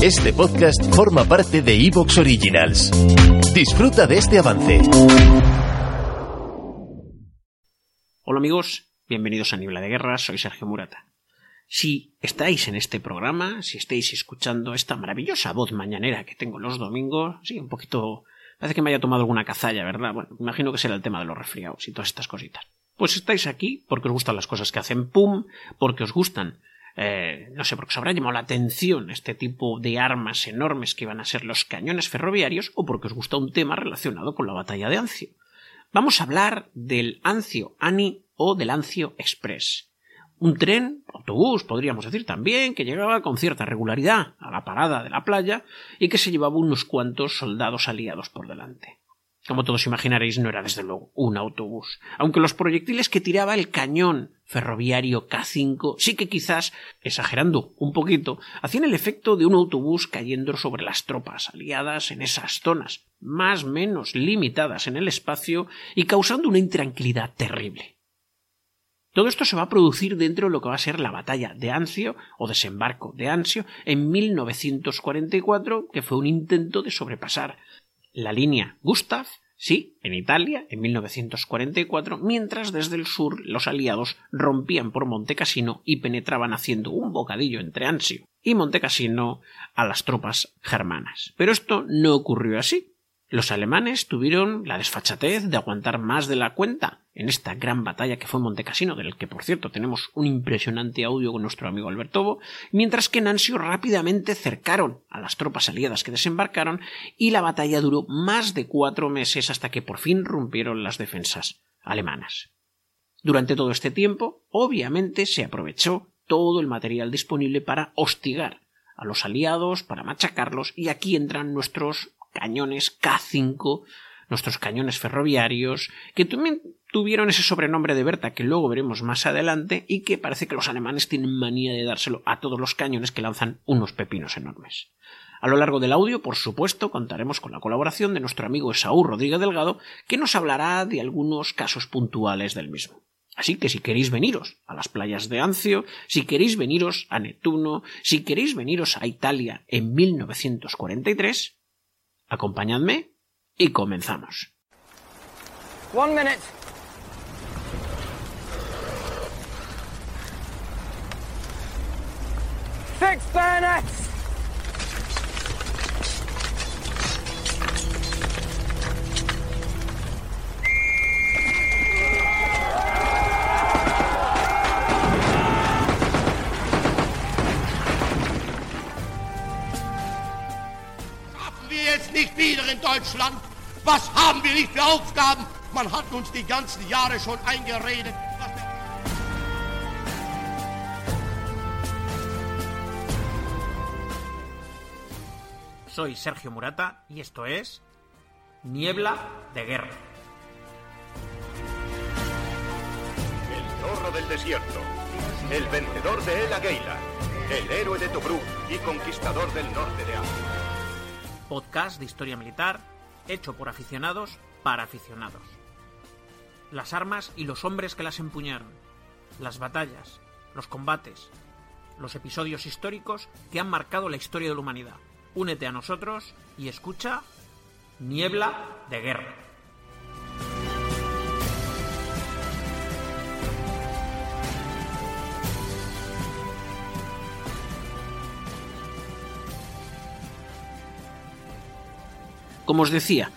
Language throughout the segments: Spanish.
Este podcast forma parte de Evox Originals. Disfruta de este avance. Hola amigos, bienvenidos a Niebla de Guerra, soy Sergio Murata. Si estáis en este programa, si estáis escuchando esta maravillosa voz mañanera que tengo los domingos, sí, un poquito... Parece que me haya tomado alguna cazalla, ¿verdad? Bueno, imagino que será el tema de los resfriados y todas estas cositas. Pues estáis aquí porque os gustan las cosas que hacen PUM, porque os gustan eh, no sé, porque os habrá llamado la atención este tipo de armas enormes que iban a ser los cañones ferroviarios o porque os gusta un tema relacionado con la batalla de Anzio. Vamos a hablar del Anzio Ani o del Anzio Express. Un tren, autobús, podríamos decir también, que llegaba con cierta regularidad a la parada de la playa y que se llevaba unos cuantos soldados aliados por delante. Como todos imaginaréis, no era desde luego un autobús, aunque los proyectiles que tiraba el cañón ferroviario K5 sí que quizás, exagerando un poquito, hacían el efecto de un autobús cayendo sobre las tropas aliadas en esas zonas, más menos limitadas en el espacio y causando una intranquilidad terrible. Todo esto se va a producir dentro de lo que va a ser la batalla de Anzio o desembarco de Anzio en 1944, que fue un intento de sobrepasar la línea Gustav, sí, en Italia, en 1944, mientras desde el sur los aliados rompían por Montecassino y penetraban haciendo un bocadillo entre Anzio y Montecassino a las tropas germanas. Pero esto no ocurrió así. Los alemanes tuvieron la desfachatez de aguantar más de la cuenta en esta gran batalla que fue Montecassino, del que por cierto tenemos un impresionante audio con nuestro amigo Albertovo, mientras que en Anzio rápidamente cercaron a las tropas aliadas que desembarcaron y la batalla duró más de cuatro meses hasta que por fin rompieron las defensas alemanas. Durante todo este tiempo, obviamente se aprovechó todo el material disponible para hostigar a los aliados, para machacarlos, y aquí entran nuestros cañones K5, nuestros cañones ferroviarios, que también tuvieron ese sobrenombre de Berta que luego veremos más adelante y que parece que los alemanes tienen manía de dárselo a todos los cañones que lanzan unos pepinos enormes. A lo largo del audio, por supuesto, contaremos con la colaboración de nuestro amigo Esaú Rodríguez Delgado, que nos hablará de algunos casos puntuales del mismo. Así que si queréis veniros a las playas de Ancio, si queréis veniros a Neptuno, si queréis veniros a Italia en 1943, Acompañadme y comenzamos. One minute. Fix bayonets! Nicht wieder in Deutschland? Was haben wir nicht für Aufgaben? Man hat uns die ganzen Jahre schon eingeredet. Soy Sergio Murata y esto es Niebla de Guerra. El zorro del desierto, el vencedor de El Agueila, el héroe de Tobruk y conquistador del norte de África podcast de historia militar hecho por aficionados para aficionados. Las armas y los hombres que las empuñaron, las batallas, los combates, los episodios históricos que han marcado la historia de la humanidad. Únete a nosotros y escucha Niebla de Guerra. Como os decía,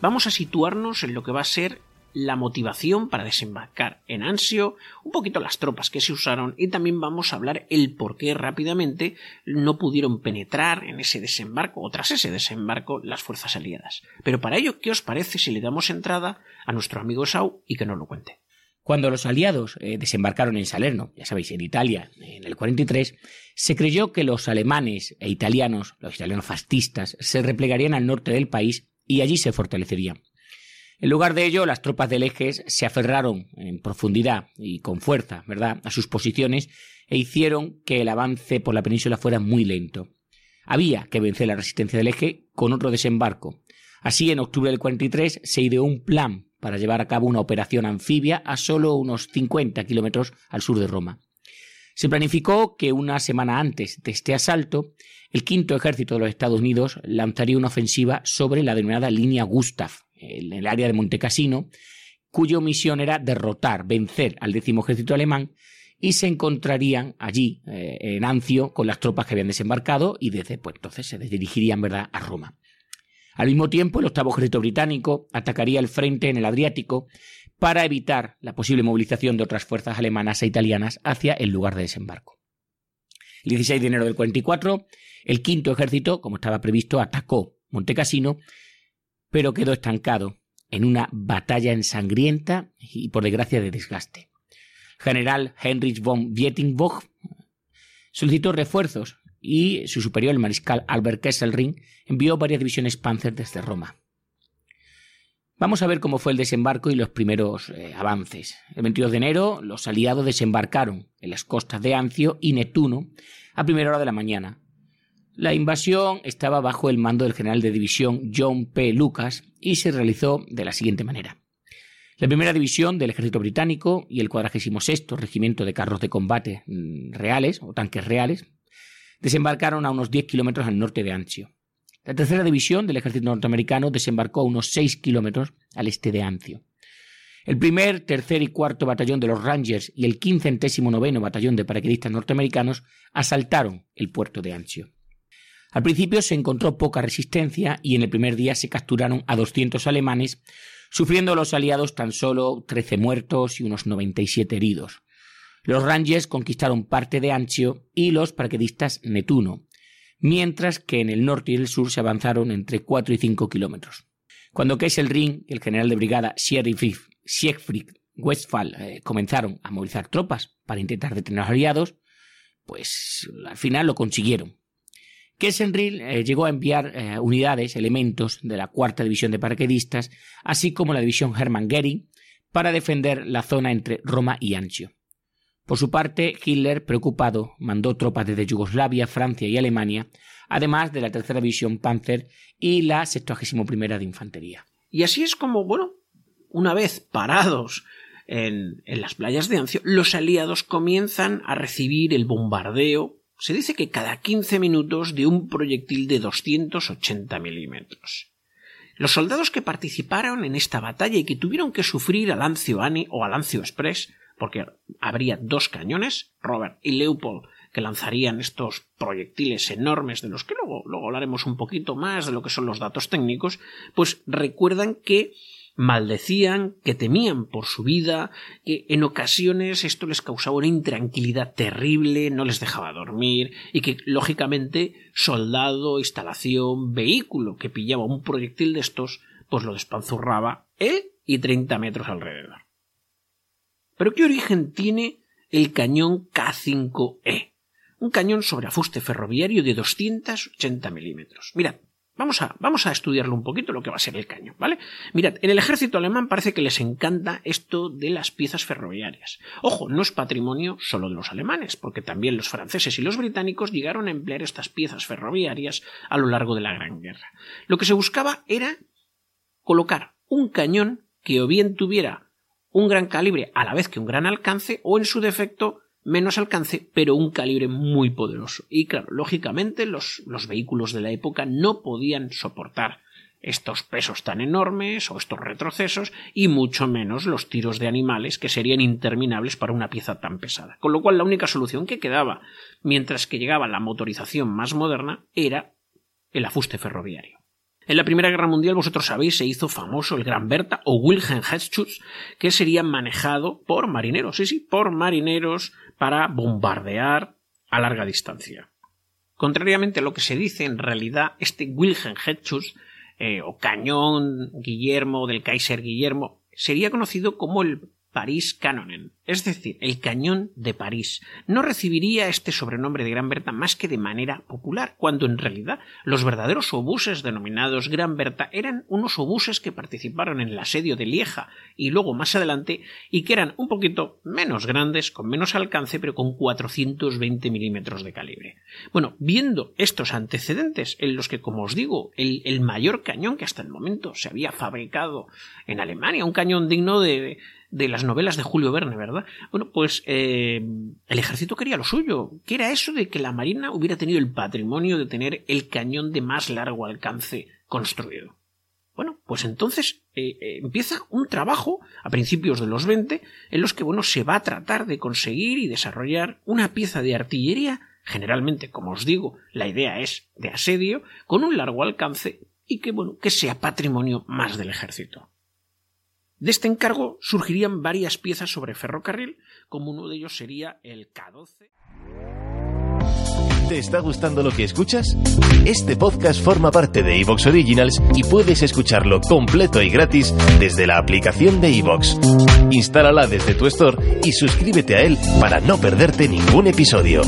vamos a situarnos en lo que va a ser la motivación para desembarcar en Ansio, un poquito las tropas que se usaron y también vamos a hablar el por qué rápidamente no pudieron penetrar en ese desembarco o tras ese desembarco las fuerzas aliadas. Pero para ello, ¿qué os parece si le damos entrada a nuestro amigo Sau y que nos lo cuente? Cuando los aliados eh, desembarcaron en Salerno, ya sabéis, en Italia, en el 43, se creyó que los alemanes e italianos, los italianos fascistas, se replegarían al norte del país y allí se fortalecerían. En lugar de ello, las tropas del eje se aferraron en profundidad y con fuerza, ¿verdad?, a sus posiciones e hicieron que el avance por la península fuera muy lento. Había que vencer la resistencia del eje con otro desembarco. Así, en octubre del 43 se ideó un plan para llevar a cabo una operación anfibia a solo unos 50 kilómetros al sur de Roma. Se planificó que una semana antes de este asalto, el quinto ejército de los Estados Unidos lanzaría una ofensiva sobre la denominada línea Gustav, en el área de Montecassino, cuya misión era derrotar, vencer al décimo ejército alemán y se encontrarían allí eh, en Ancio con las tropas que habían desembarcado y desde pues entonces se dirigirían ¿verdad? a Roma. Al mismo tiempo, el octavo ejército británico atacaría el frente en el Adriático para evitar la posible movilización de otras fuerzas alemanas e italianas hacia el lugar de desembarco. El 16 de enero del 44, el quinto ejército, como estaba previsto, atacó Montecassino, pero quedó estancado en una batalla ensangrienta y por desgracia de desgaste. General Heinrich von Wietingbock solicitó refuerzos y su superior, el mariscal Albert Kesselring, envió varias divisiones Panzer desde Roma. Vamos a ver cómo fue el desembarco y los primeros eh, avances. El 22 de enero, los aliados desembarcaron en las costas de Ancio y Netuno a primera hora de la mañana. La invasión estaba bajo el mando del general de división John P. Lucas y se realizó de la siguiente manera. La primera división del ejército británico y el 46 regimiento de carros de combate mm, reales o tanques reales desembarcaron a unos 10 kilómetros al norte de Anzio. La tercera división del ejército norteamericano desembarcó a unos 6 kilómetros al este de Anzio. El primer, tercer y cuarto batallón de los Rangers y el quincenésimo noveno batallón de paraquedistas norteamericanos asaltaron el puerto de Anzio. Al principio se encontró poca resistencia y en el primer día se capturaron a 200 alemanes, sufriendo los aliados tan solo 13 muertos y unos 97 heridos. Los Rangers conquistaron parte de Anzio y los paraquedistas Netuno, mientras que en el norte y el sur se avanzaron entre 4 y 5 kilómetros. Cuando Kesselring y el general de brigada Siegfried Westphal eh, comenzaron a movilizar tropas para intentar detener a los aliados, pues al final lo consiguieron. Kesselring eh, llegó a enviar eh, unidades, elementos de la cuarta división de paraquedistas, así como la división Hermann Goering, para defender la zona entre Roma y Anzio. Por su parte, Hitler, preocupado, mandó tropas desde Yugoslavia, Francia y Alemania, además de la tercera división Panzer y la 61 de Infantería. Y así es como, bueno, una vez parados en, en, las playas de Ancio, los aliados comienzan a recibir el bombardeo. Se dice que cada 15 minutos de un proyectil de 280 milímetros. Los soldados que participaron en esta batalla y que tuvieron que sufrir al Anzio Ani o al Anzio Express porque habría dos cañones, Robert y Leopold, que lanzarían estos proyectiles enormes de los que luego, luego hablaremos un poquito más de lo que son los datos técnicos, pues recuerdan que maldecían, que temían por su vida, que en ocasiones esto les causaba una intranquilidad terrible, no les dejaba dormir, y que lógicamente soldado, instalación, vehículo que pillaba un proyectil de estos, pues lo despanzurraba él y 30 metros alrededor. Pero ¿qué origen tiene el cañón K5E? Un cañón sobre afuste ferroviario de 280 milímetros. Mirad, Vamos a, vamos a estudiarlo un poquito lo que va a ser el cañón, ¿vale? Mirad, en el ejército alemán parece que les encanta esto de las piezas ferroviarias. Ojo, no es patrimonio solo de los alemanes, porque también los franceses y los británicos llegaron a emplear estas piezas ferroviarias a lo largo de la Gran Guerra. Lo que se buscaba era colocar un cañón que o bien tuviera un gran calibre a la vez que un gran alcance o en su defecto menos alcance pero un calibre muy poderoso. Y claro, lógicamente los, los vehículos de la época no podían soportar estos pesos tan enormes o estos retrocesos y mucho menos los tiros de animales que serían interminables para una pieza tan pesada. Con lo cual la única solución que quedaba mientras que llegaba la motorización más moderna era el afuste ferroviario. En la Primera Guerra Mundial, vosotros sabéis, se hizo famoso el Gran Bertha o Wilhelm Hetzschutz, que sería manejado por marineros, sí, sí, por marineros para bombardear a larga distancia. Contrariamente a lo que se dice, en realidad, este Wilhelm Hetzschutz, eh, o cañón Guillermo del Kaiser Guillermo, sería conocido como el París Canonen, es decir, el cañón de París. No recibiría este sobrenombre de Gran Berta más que de manera popular, cuando en realidad los verdaderos obuses denominados Gran Berta eran unos obuses que participaron en el asedio de Lieja y luego más adelante y que eran un poquito menos grandes, con menos alcance, pero con 420 milímetros de calibre. Bueno, viendo estos antecedentes en los que, como os digo, el, el mayor cañón que hasta el momento se había fabricado en Alemania, un cañón digno de de las novelas de Julio Verne, ¿verdad? Bueno, pues eh, el ejército quería lo suyo, que era eso de que la Marina hubiera tenido el patrimonio de tener el cañón de más largo alcance construido. Bueno, pues entonces eh, eh, empieza un trabajo a principios de los 20 en los que bueno, se va a tratar de conseguir y desarrollar una pieza de artillería, generalmente, como os digo, la idea es de asedio, con un largo alcance y que bueno, que sea patrimonio más del ejército. De este encargo surgirían varias piezas sobre ferrocarril, como uno de ellos sería el K12. ¿Te está gustando lo que escuchas? Este podcast forma parte de Evox Originals y puedes escucharlo completo y gratis desde la aplicación de Evox. Instálala desde tu store y suscríbete a él para no perderte ningún episodio.